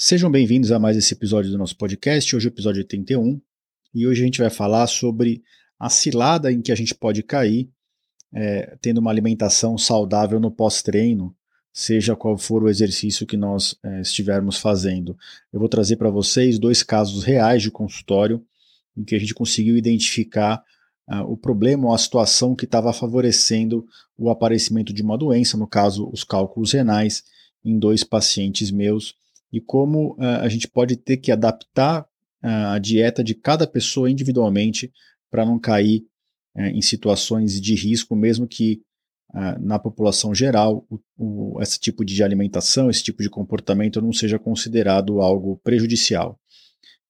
Sejam bem-vindos a mais esse episódio do nosso podcast, hoje é o episódio 81, e hoje a gente vai falar sobre a cilada em que a gente pode cair é, tendo uma alimentação saudável no pós-treino, seja qual for o exercício que nós é, estivermos fazendo. Eu vou trazer para vocês dois casos reais de consultório em que a gente conseguiu identificar uh, o problema ou a situação que estava favorecendo o aparecimento de uma doença, no caso, os cálculos renais, em dois pacientes meus e como uh, a gente pode ter que adaptar uh, a dieta de cada pessoa individualmente para não cair uh, em situações de risco, mesmo que na população geral o, o, esse tipo de alimentação, esse tipo de comportamento não seja considerado algo prejudicial.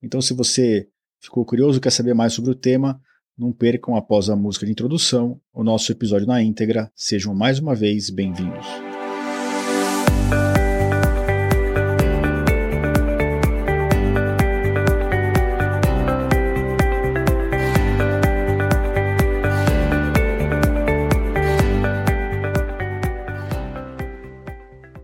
Então, se você ficou curioso, quer saber mais sobre o tema, não percam após a música de introdução o nosso episódio na íntegra. Sejam mais uma vez bem-vindos.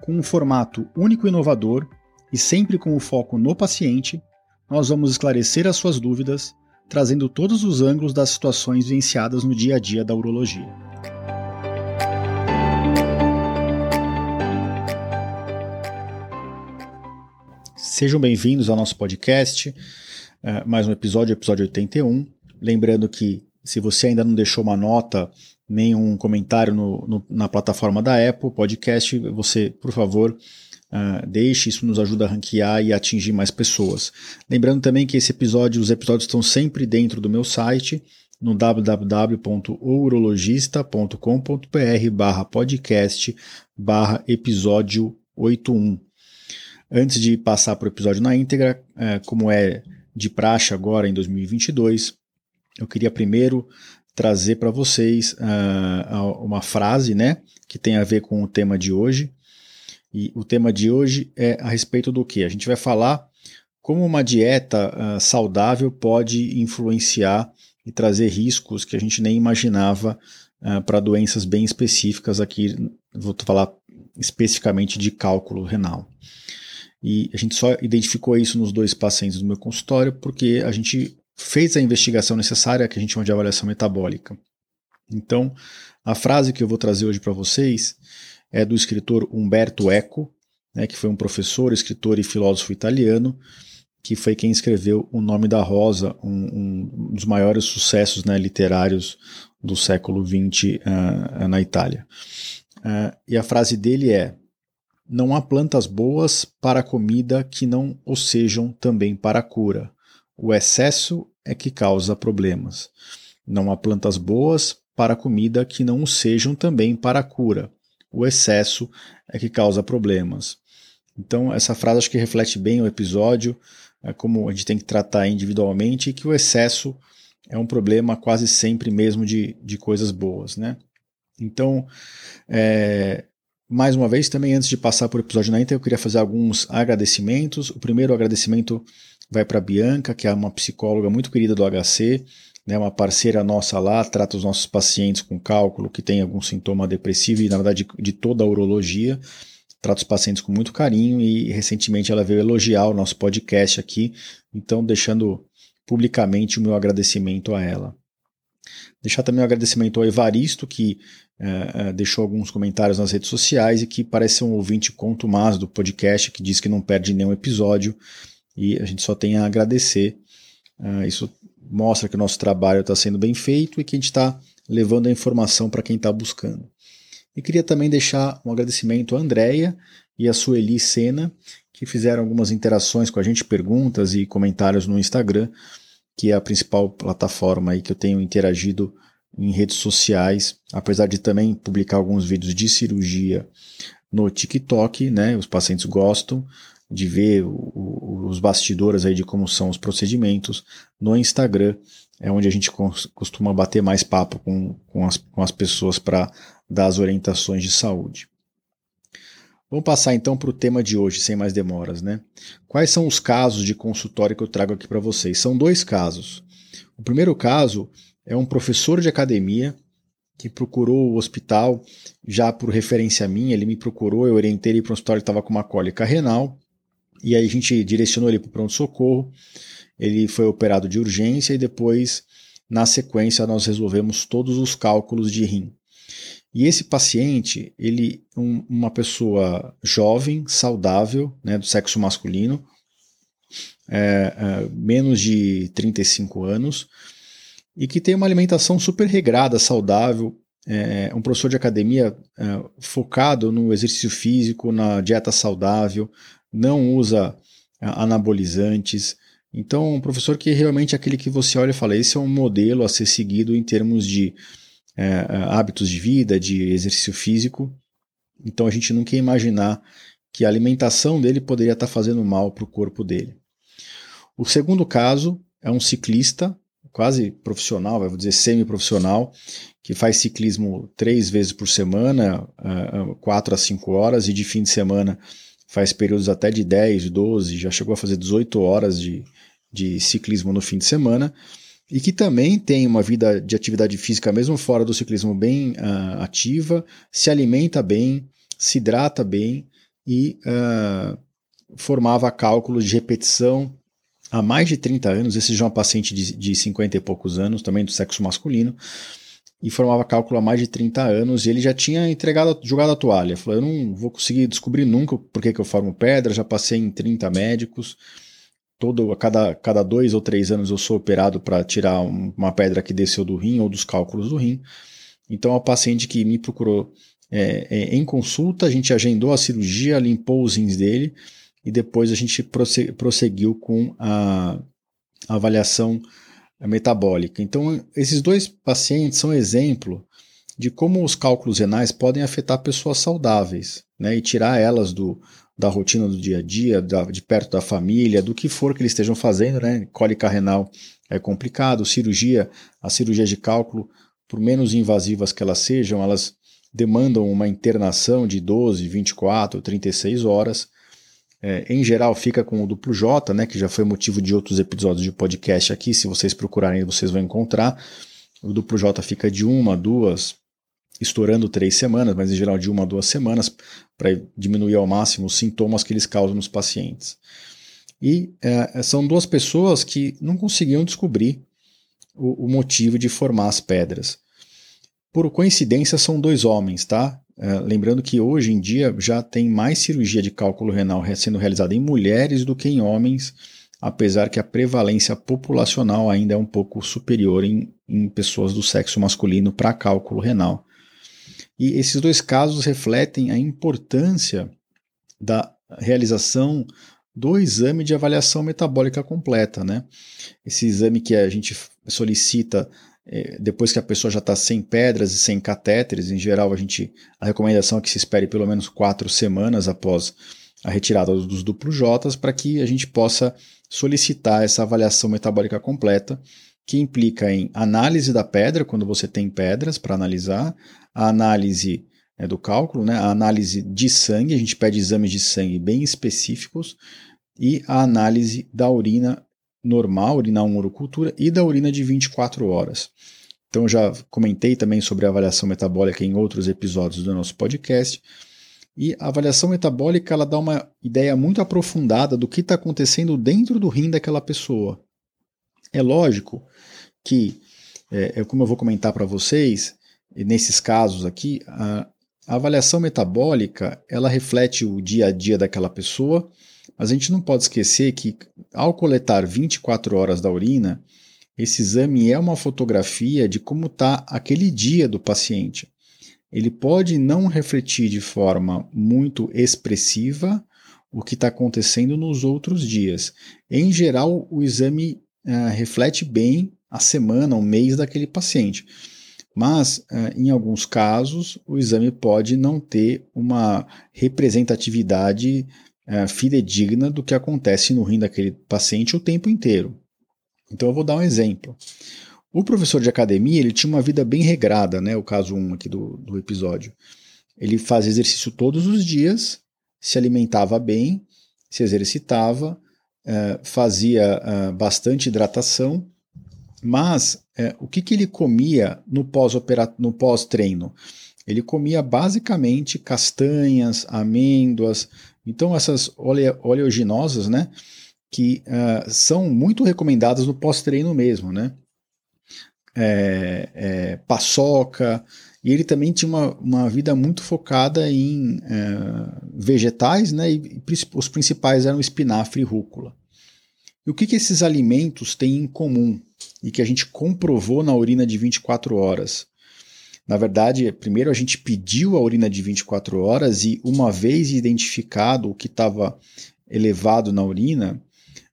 com um formato único e inovador e sempre com o foco no paciente, nós vamos esclarecer as suas dúvidas, trazendo todos os ângulos das situações vivenciadas no dia a dia da urologia. Sejam bem-vindos ao nosso podcast, uh, mais um episódio, episódio 81. Lembrando que se você ainda não deixou uma nota nenhum comentário no, no, na plataforma da Apple Podcast, você, por favor, uh, deixe, isso nos ajuda a ranquear e atingir mais pessoas. Lembrando também que esse episódio, os episódios estão sempre dentro do meu site, no www.urologista.com.br barra podcast barra episódio 81. Antes de passar para o episódio na íntegra, uh, como é de praxe agora em 2022, eu queria primeiro trazer para vocês uh, uma frase, né, que tem a ver com o tema de hoje. E o tema de hoje é a respeito do que? A gente vai falar como uma dieta uh, saudável pode influenciar e trazer riscos que a gente nem imaginava uh, para doenças bem específicas aqui. Vou falar especificamente de cálculo renal. E a gente só identificou isso nos dois pacientes do meu consultório porque a gente fez a investigação necessária, que a gente chama de avaliação metabólica. Então, a frase que eu vou trazer hoje para vocês é do escritor Umberto Eco, né, que foi um professor, escritor e filósofo italiano, que foi quem escreveu O Nome da Rosa, um, um dos maiores sucessos né, literários do século XX uh, na Itália. Uh, e a frase dele é: Não há plantas boas para a comida que não o sejam também para a cura. O excesso é que causa problemas. Não há plantas boas para comida que não sejam também para a cura. O excesso é que causa problemas. Então, essa frase acho que reflete bem o episódio, é como a gente tem que tratar individualmente e que o excesso é um problema quase sempre mesmo de, de coisas boas, né? Então, é, mais uma vez, também antes de passar por episódio na Inter, eu queria fazer alguns agradecimentos. O primeiro agradecimento vai para a Bianca, que é uma psicóloga muito querida do HC, né, uma parceira nossa lá, trata os nossos pacientes com cálculo que tem algum sintoma depressivo e, na verdade, de, de toda a urologia. Trata os pacientes com muito carinho e recentemente ela veio elogiar o nosso podcast aqui, então deixando publicamente o meu agradecimento a ela. Deixar também um agradecimento ao Evaristo, que uh, deixou alguns comentários nas redes sociais e que parece um ouvinte contumaz do podcast, que diz que não perde nenhum episódio e a gente só tem a agradecer. Uh, isso mostra que o nosso trabalho está sendo bem feito e que a gente está levando a informação para quem está buscando. E queria também deixar um agradecimento à Andrea e à Sueli Sena, que fizeram algumas interações com a gente, perguntas e comentários no Instagram, que é a principal plataforma aí que eu tenho interagido em redes sociais, apesar de também publicar alguns vídeos de cirurgia no TikTok, né? Os pacientes gostam, de ver o, os bastidores aí de como são os procedimentos no Instagram, é onde a gente costuma bater mais papo com, com, as, com as pessoas para dar as orientações de saúde. Vamos passar então para o tema de hoje, sem mais demoras, né? Quais são os casos de consultório que eu trago aqui para vocês? São dois casos. O primeiro caso é um professor de academia que procurou o hospital já por referência minha, ele me procurou, eu orientei ele para um hospital que estava com uma cólica renal, e aí a gente direcionou ele para o pronto-socorro, ele foi operado de urgência e depois, na sequência, nós resolvemos todos os cálculos de rim. E esse paciente, ele um, uma pessoa jovem, saudável, né, do sexo masculino, é, é, menos de 35 anos, e que tem uma alimentação super regrada, saudável, é, um professor de academia é, focado no exercício físico, na dieta saudável, não usa é, anabolizantes. Então, um professor que realmente é aquele que você olha e fala: esse é um modelo a ser seguido em termos de é, é, hábitos de vida, de exercício físico. Então a gente nunca ia imaginar que a alimentação dele poderia estar fazendo mal para o corpo dele. O segundo caso é um ciclista, quase profissional, vou dizer semi-profissional, que faz ciclismo três vezes por semana, é, quatro a cinco horas, e de fim de semana faz períodos até de 10, 12, já chegou a fazer 18 horas de, de ciclismo no fim de semana e que também tem uma vida de atividade física, mesmo fora do ciclismo, bem uh, ativa, se alimenta bem, se hidrata bem e uh, formava cálculos de repetição há mais de 30 anos. Esse já é um paciente de, de 50 e poucos anos, também do sexo masculino, e formava cálculo há mais de 30 anos, e ele já tinha entregado, jogado a toalha. Falou: Eu não vou conseguir descobrir nunca por que, que eu formo pedra, já passei em 30 médicos todo a cada, cada dois ou três anos eu sou operado para tirar um, uma pedra que desceu do rim ou dos cálculos do rim. Então, a paciente que me procurou é, é, em consulta, a gente agendou a cirurgia, limpou os rins dele e depois a gente prosseguiu com a, avaliação metabólica. Então, esses dois pacientes são exemplo de como os cálculos renais podem afetar pessoas saudáveis né, e tirar elas do, da rotina do dia a dia, da, de perto da família, do que for que eles estejam fazendo, né? Cólica renal é complicado, cirurgia, as cirurgias de cálculo, por menos invasivas que elas sejam, elas demandam uma internação de 12, 24, 36 horas. É, em geral, fica com o duplo J, né, que já foi motivo de outros episódios de podcast aqui. Se vocês procurarem, vocês vão encontrar. O duplo J fica de uma, duas, estourando três semanas, mas em geral de uma a duas semanas, para diminuir ao máximo os sintomas que eles causam nos pacientes. E é, são duas pessoas que não conseguiam descobrir o, o, motivo de formar as pedras. Por coincidência, são dois homens, tá? É, lembrando que hoje em dia já tem mais cirurgia de cálculo renal sendo realizada em mulheres do que em homens, apesar que a prevalência populacional ainda é um pouco superior em, em pessoas do sexo masculino para cálculo renal. E esses dois casos refletem a importância da realização do exame de avaliação metabólica completa. Né? Esse exame que a gente solicita depois que a pessoa já está sem pedras e sem catéteres, em geral a gente a recomendação é que se espere pelo menos quatro semanas após a retirada dos duplos J para que a gente possa solicitar essa avaliação metabólica completa que implica em análise da pedra, quando você tem pedras para analisar, a análise é, do cálculo, né, a análise de sangue, a gente pede exames de sangue bem específicos, e a análise da urina normal, 1 urocultura, e da urina de 24 horas. Então, já comentei também sobre a avaliação metabólica em outros episódios do nosso podcast. E a avaliação metabólica ela dá uma ideia muito aprofundada do que está acontecendo dentro do rim daquela pessoa. É lógico que, é, é como eu vou comentar para vocês, nesses casos aqui, a, a avaliação metabólica ela reflete o dia a dia daquela pessoa, mas a gente não pode esquecer que ao coletar 24 horas da urina, esse exame é uma fotografia de como está aquele dia do paciente. Ele pode não refletir de forma muito expressiva o que está acontecendo nos outros dias. Em geral, o exame uh, reflete bem a semana, o mês daquele paciente. Mas, uh, em alguns casos, o exame pode não ter uma representatividade é, fidedigna do que acontece no rim daquele paciente o tempo inteiro. Então eu vou dar um exemplo. O professor de academia ele tinha uma vida bem regrada, né? O caso 1 aqui do, do episódio. Ele fazia exercício todos os dias, se alimentava bem, se exercitava, é, fazia é, bastante hidratação, mas é, o que, que ele comia no pós-treino? Pós ele comia basicamente castanhas, amêndoas, então essas ole oleaginosas, né? Que uh, são muito recomendadas no pós-treino mesmo, né? É, é, paçoca, e ele também tinha uma, uma vida muito focada em uh, vegetais, né? E, e os principais eram espinafre e rúcula. E o que, que esses alimentos têm em comum e que a gente comprovou na urina de 24 horas? Na verdade, primeiro a gente pediu a urina de 24 horas e, uma vez identificado o que estava elevado na urina,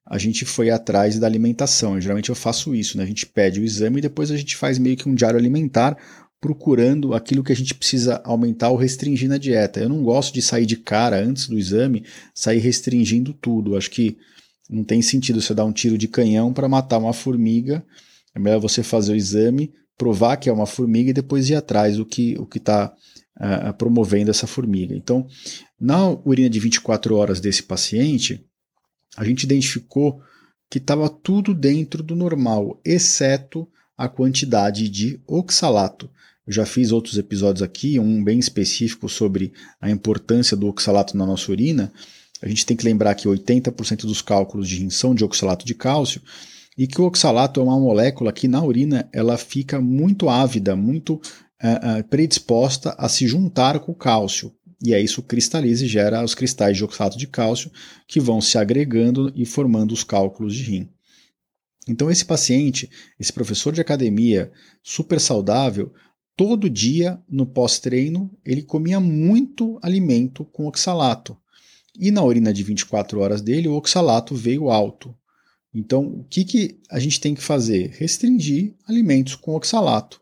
a gente foi atrás da alimentação. geralmente eu faço isso, né? A gente pede o exame e depois a gente faz meio que um diário alimentar procurando aquilo que a gente precisa aumentar ou restringir na dieta. Eu não gosto de sair de cara antes do exame, sair restringindo tudo. Acho que não tem sentido você dar um tiro de canhão para matar uma formiga. É melhor você fazer o exame, provar que é uma formiga e depois ir atrás do que o está uh, promovendo essa formiga. Então, na urina de 24 horas desse paciente, a gente identificou que estava tudo dentro do normal, exceto a quantidade de oxalato. Eu já fiz outros episódios aqui, um bem específico sobre a importância do oxalato na nossa urina. A gente tem que lembrar que 80% dos cálculos de são de oxalato de cálcio, e que o oxalato é uma molécula que na urina ela fica muito ávida, muito uh, uh, predisposta a se juntar com o cálcio. E aí isso cristaliza e gera os cristais de oxalato de cálcio que vão se agregando e formando os cálculos de rim. Então esse paciente, esse professor de academia super saudável, todo dia no pós-treino ele comia muito alimento com oxalato. E na urina de 24 horas dele, o oxalato veio alto. Então, o que, que a gente tem que fazer? Restringir alimentos com oxalato.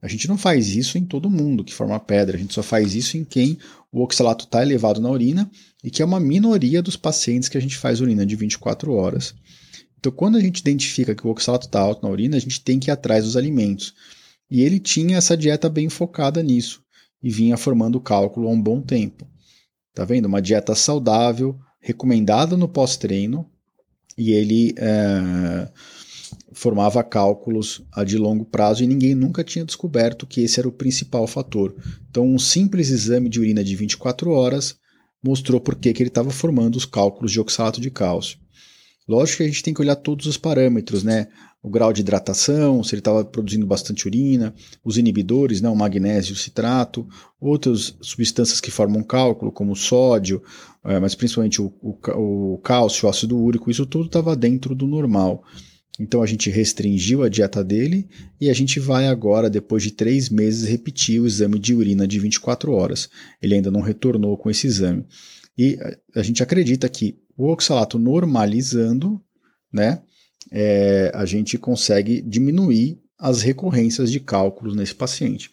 A gente não faz isso em todo mundo que forma pedra, a gente só faz isso em quem o oxalato está elevado na urina e que é uma minoria dos pacientes que a gente faz urina de 24 horas. Então, quando a gente identifica que o oxalato está alto na urina, a gente tem que ir atrás dos alimentos. E ele tinha essa dieta bem focada nisso e vinha formando o cálculo há um bom tempo. Tá vendo? Uma dieta saudável, recomendada no pós-treino, e ele é, formava cálculos de longo prazo e ninguém nunca tinha descoberto que esse era o principal fator. Então, um simples exame de urina de 24 horas mostrou por que, que ele estava formando os cálculos de oxalato de cálcio. Lógico que a gente tem que olhar todos os parâmetros, né? O grau de hidratação, se ele estava produzindo bastante urina, os inibidores, né? o magnésio, o citrato, outras substâncias que formam cálculo, como o sódio, é, mas principalmente o, o, o cálcio, o ácido úrico, isso tudo estava dentro do normal. Então a gente restringiu a dieta dele e a gente vai agora, depois de três meses, repetir o exame de urina de 24 horas. Ele ainda não retornou com esse exame. E a gente acredita que o oxalato normalizando, né, é, a gente consegue diminuir as recorrências de cálculos nesse paciente.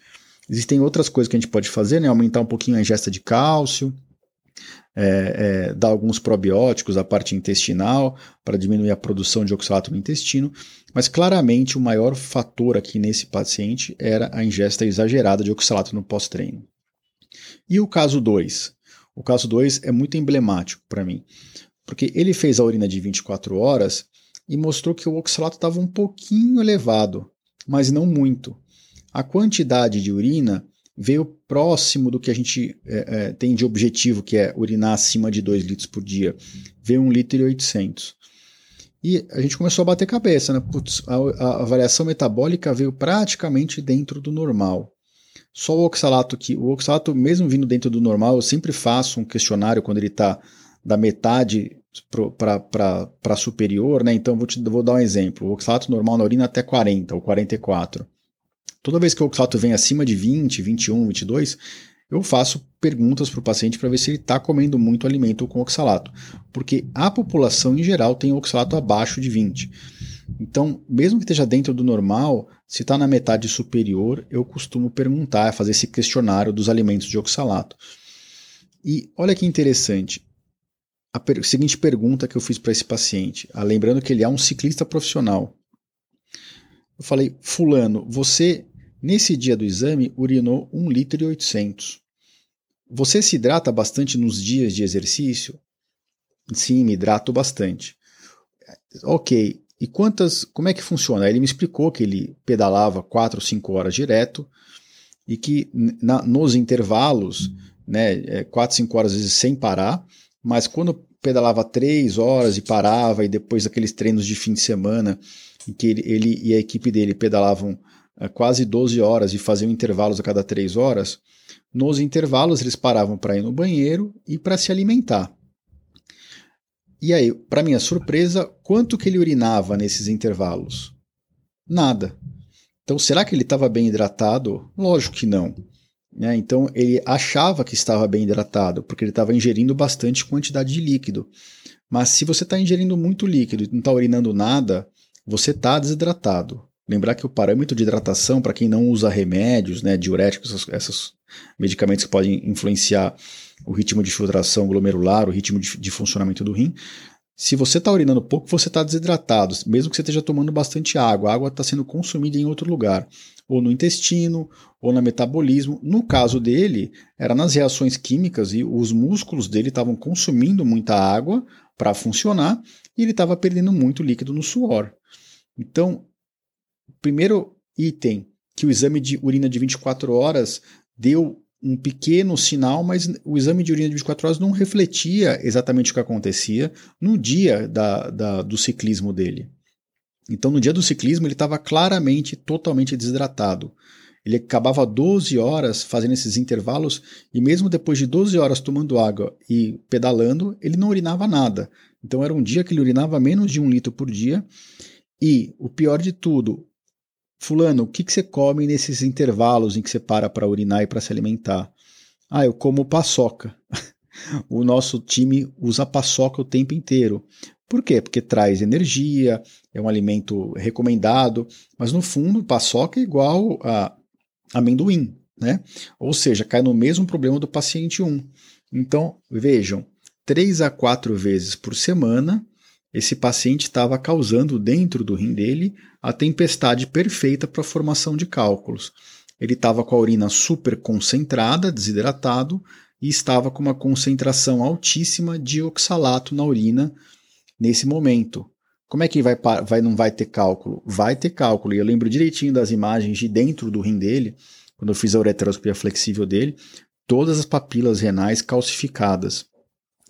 Existem outras coisas que a gente pode fazer, né, aumentar um pouquinho a ingesta de cálcio, é, é, dar alguns probióticos à parte intestinal para diminuir a produção de oxalato no intestino, mas claramente o maior fator aqui nesse paciente era a ingesta exagerada de oxalato no pós-treino. E o caso 2? O caso 2 é muito emblemático para mim, porque ele fez a urina de 24 horas e mostrou que o oxalato estava um pouquinho elevado, mas não muito. A quantidade de urina veio próximo do que a gente é, é, tem de objetivo, que é urinar acima de 2 litros por dia. Veio 1 litro e 800. E a gente começou a bater cabeça, né? Putz, a, a avaliação metabólica veio praticamente dentro do normal. Só o oxalato que o oxalato mesmo vindo dentro do normal, eu sempre faço um questionário quando ele está da metade para superior, né? Então vou te vou dar um exemplo. O oxalato normal na urina até 40 ou 44. Toda vez que o oxalato vem acima de 20, 21, 22, eu faço perguntas para o paciente para ver se ele está comendo muito alimento com oxalato, porque a população em geral tem oxalato abaixo de 20. Então, mesmo que esteja dentro do normal, se está na metade superior, eu costumo perguntar, fazer esse questionário dos alimentos de oxalato. E olha que interessante, a per seguinte pergunta que eu fiz para esse paciente, ah, lembrando que ele é um ciclista profissional. Eu falei, fulano, você nesse dia do exame urinou 1 litro e 800. Você se hidrata bastante nos dias de exercício? Sim, me hidrato bastante. Ok, e quantas, como é que funciona? Ele me explicou que ele pedalava 4 ou 5 horas direto e que na, nos intervalos, né, 4, é, 5 horas às vezes sem parar, mas quando pedalava 3 horas e parava, e depois daqueles treinos de fim de semana, em que ele, ele e a equipe dele pedalavam uh, quase 12 horas e faziam intervalos a cada 3 horas, nos intervalos eles paravam para ir no banheiro e para se alimentar. E aí, para minha surpresa, quanto que ele urinava nesses intervalos? Nada. Então, será que ele estava bem hidratado? Lógico que não. Né? Então, ele achava que estava bem hidratado, porque ele estava ingerindo bastante quantidade de líquido. Mas se você está ingerindo muito líquido e não está urinando nada, você está desidratado. Lembrar que o parâmetro de hidratação, para quem não usa remédios, né, diuréticos, esses, esses medicamentos que podem influenciar o ritmo de filtração glomerular, o ritmo de, de funcionamento do rim. Se você está urinando pouco, você está desidratado, mesmo que você esteja tomando bastante água. A água está sendo consumida em outro lugar, ou no intestino, ou no metabolismo. No caso dele, era nas reações químicas e os músculos dele estavam consumindo muita água para funcionar e ele estava perdendo muito líquido no suor. Então, primeiro item que o exame de urina de 24 horas deu um pequeno sinal, mas o exame de urina de 24 horas não refletia exatamente o que acontecia no dia da, da, do ciclismo dele. Então, no dia do ciclismo, ele estava claramente, totalmente desidratado. Ele acabava 12 horas fazendo esses intervalos e, mesmo depois de 12 horas tomando água e pedalando, ele não urinava nada. Então, era um dia que ele urinava menos de um litro por dia. E, o pior de tudo, Fulano, o que, que você come nesses intervalos em que você para para urinar e para se alimentar? Ah, eu como paçoca. o nosso time usa paçoca o tempo inteiro. Por quê? Porque traz energia, é um alimento recomendado, mas no fundo, paçoca é igual a amendoim, né? Ou seja, cai no mesmo problema do paciente 1. Então, vejam, 3 a 4 vezes por semana esse paciente estava causando dentro do rim dele a tempestade perfeita para a formação de cálculos. Ele estava com a urina super concentrada, desidratado, e estava com uma concentração altíssima de oxalato na urina nesse momento. Como é que vai, vai, não vai ter cálculo? Vai ter cálculo. E eu lembro direitinho das imagens de dentro do rim dele, quando eu fiz a ureteroscopia flexível dele, todas as papilas renais calcificadas.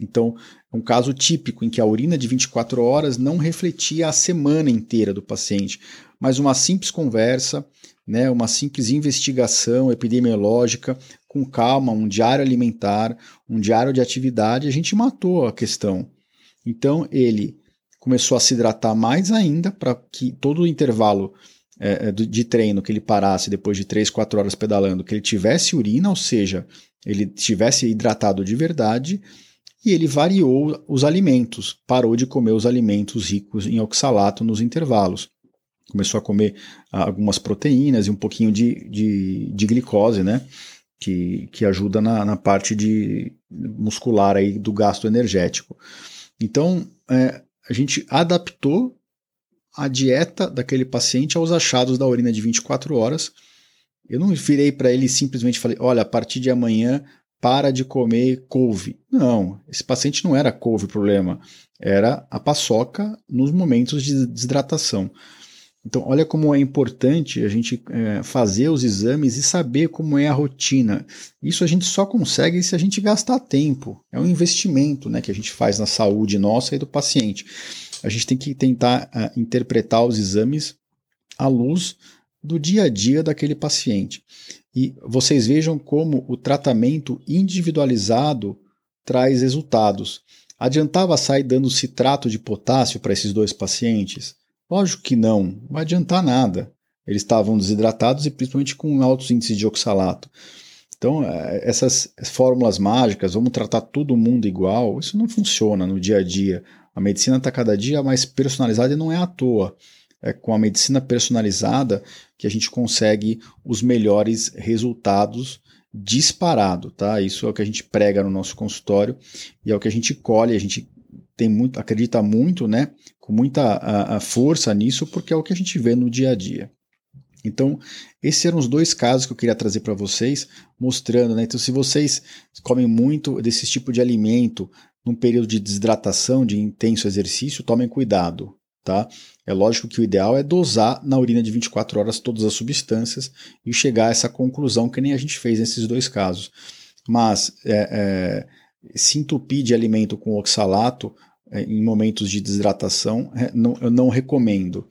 Então, é um caso típico em que a urina de 24 horas não refletia a semana inteira do paciente, mas uma simples conversa, né, uma simples investigação epidemiológica, com calma, um diário alimentar, um diário de atividade, a gente matou a questão. Então, ele começou a se hidratar mais ainda para que todo o intervalo é, de treino que ele parasse depois de 3, 4 horas pedalando, que ele tivesse urina, ou seja, ele tivesse hidratado de verdade e ele variou os alimentos, parou de comer os alimentos ricos em oxalato nos intervalos. Começou a comer ah, algumas proteínas e um pouquinho de, de, de glicose, né? Que, que ajuda na, na parte de muscular aí do gasto energético. Então, é, a gente adaptou a dieta daquele paciente aos achados da urina de 24 horas. Eu não virei para ele e simplesmente falei: olha, a partir de amanhã para de comer couve. Não, esse paciente não era couve o problema, era a paçoca nos momentos de desidratação. Então, olha como é importante a gente é, fazer os exames e saber como é a rotina. Isso a gente só consegue se a gente gastar tempo. É um investimento né, que a gente faz na saúde nossa e do paciente. A gente tem que tentar uh, interpretar os exames à luz do dia a dia daquele paciente. E vocês vejam como o tratamento individualizado traz resultados. Adiantava sair dando citrato de potássio para esses dois pacientes? Lógico que não, não vai adiantar nada. Eles estavam desidratados e principalmente com altos índices de oxalato. Então, é, essas fórmulas mágicas, vamos tratar todo mundo igual, isso não funciona no dia a dia. A medicina está cada dia mais personalizada e não é à toa é com a medicina personalizada que a gente consegue os melhores resultados disparado, tá? Isso é o que a gente prega no nosso consultório e é o que a gente colhe, a gente tem muito, acredita muito, né, com muita a, a força nisso, porque é o que a gente vê no dia a dia. Então, esses eram os dois casos que eu queria trazer para vocês, mostrando, né? Então, se vocês comem muito desse tipo de alimento num período de desidratação, de intenso exercício, tomem cuidado, tá? É lógico que o ideal é dosar na urina de 24 horas todas as substâncias e chegar a essa conclusão que nem a gente fez nesses dois casos. Mas é, é, se entupir de alimento com oxalato é, em momentos de desidratação, é, não, eu não recomendo.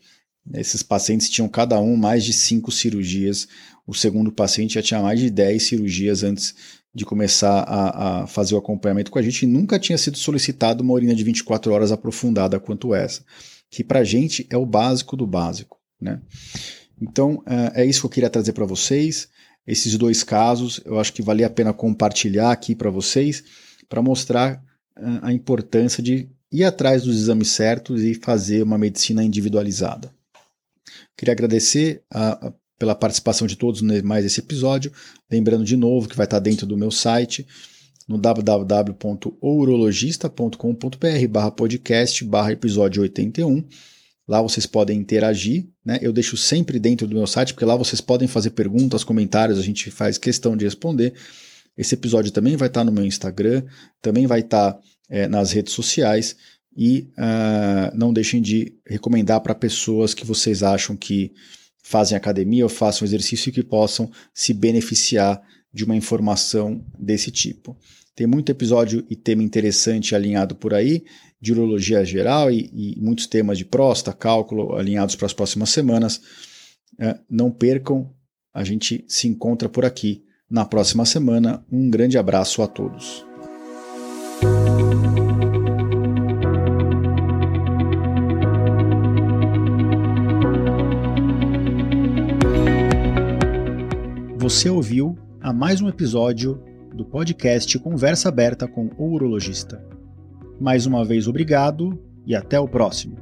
Esses pacientes tinham cada um mais de cinco cirurgias. O segundo paciente já tinha mais de 10 cirurgias antes de começar a, a, fazer o acompanhamento com a gente e nunca tinha sido solicitado uma urina de 24 horas aprofundada quanto essa, que para a gente é o básico do básico. Né? Então, é, é isso que eu queria trazer para vocês. Esses dois casos, eu acho que valia a pena compartilhar aqui para vocês, para mostrar é, a importância de ir atrás dos exames certos e fazer uma medicina individualizada. Queria agradecer a, a, pela participação de todos mais esse episódio. Lembrando de novo que vai estar dentro do meu site no www.ourologista.com.br barra podcast barra episódio 81. Lá vocês podem interagir, né? Eu deixo sempre dentro do meu site, porque lá vocês podem fazer perguntas, comentários, a gente faz questão de responder. Esse episódio também vai estar no meu Instagram, também vai estar é, nas redes sociais e uh, não deixem de recomendar para pessoas que vocês acham que fazem academia ou façam exercício e que possam se beneficiar de uma informação desse tipo. Tem muito episódio e tema interessante alinhado por aí, de urologia geral e, e muitos temas de próstata, cálculo alinhados para as próximas semanas. Uh, não percam, a gente se encontra por aqui na próxima semana. Um grande abraço a todos. Você ouviu a mais um episódio do podcast Conversa Aberta com o Urologista. Mais uma vez, obrigado e até o próximo.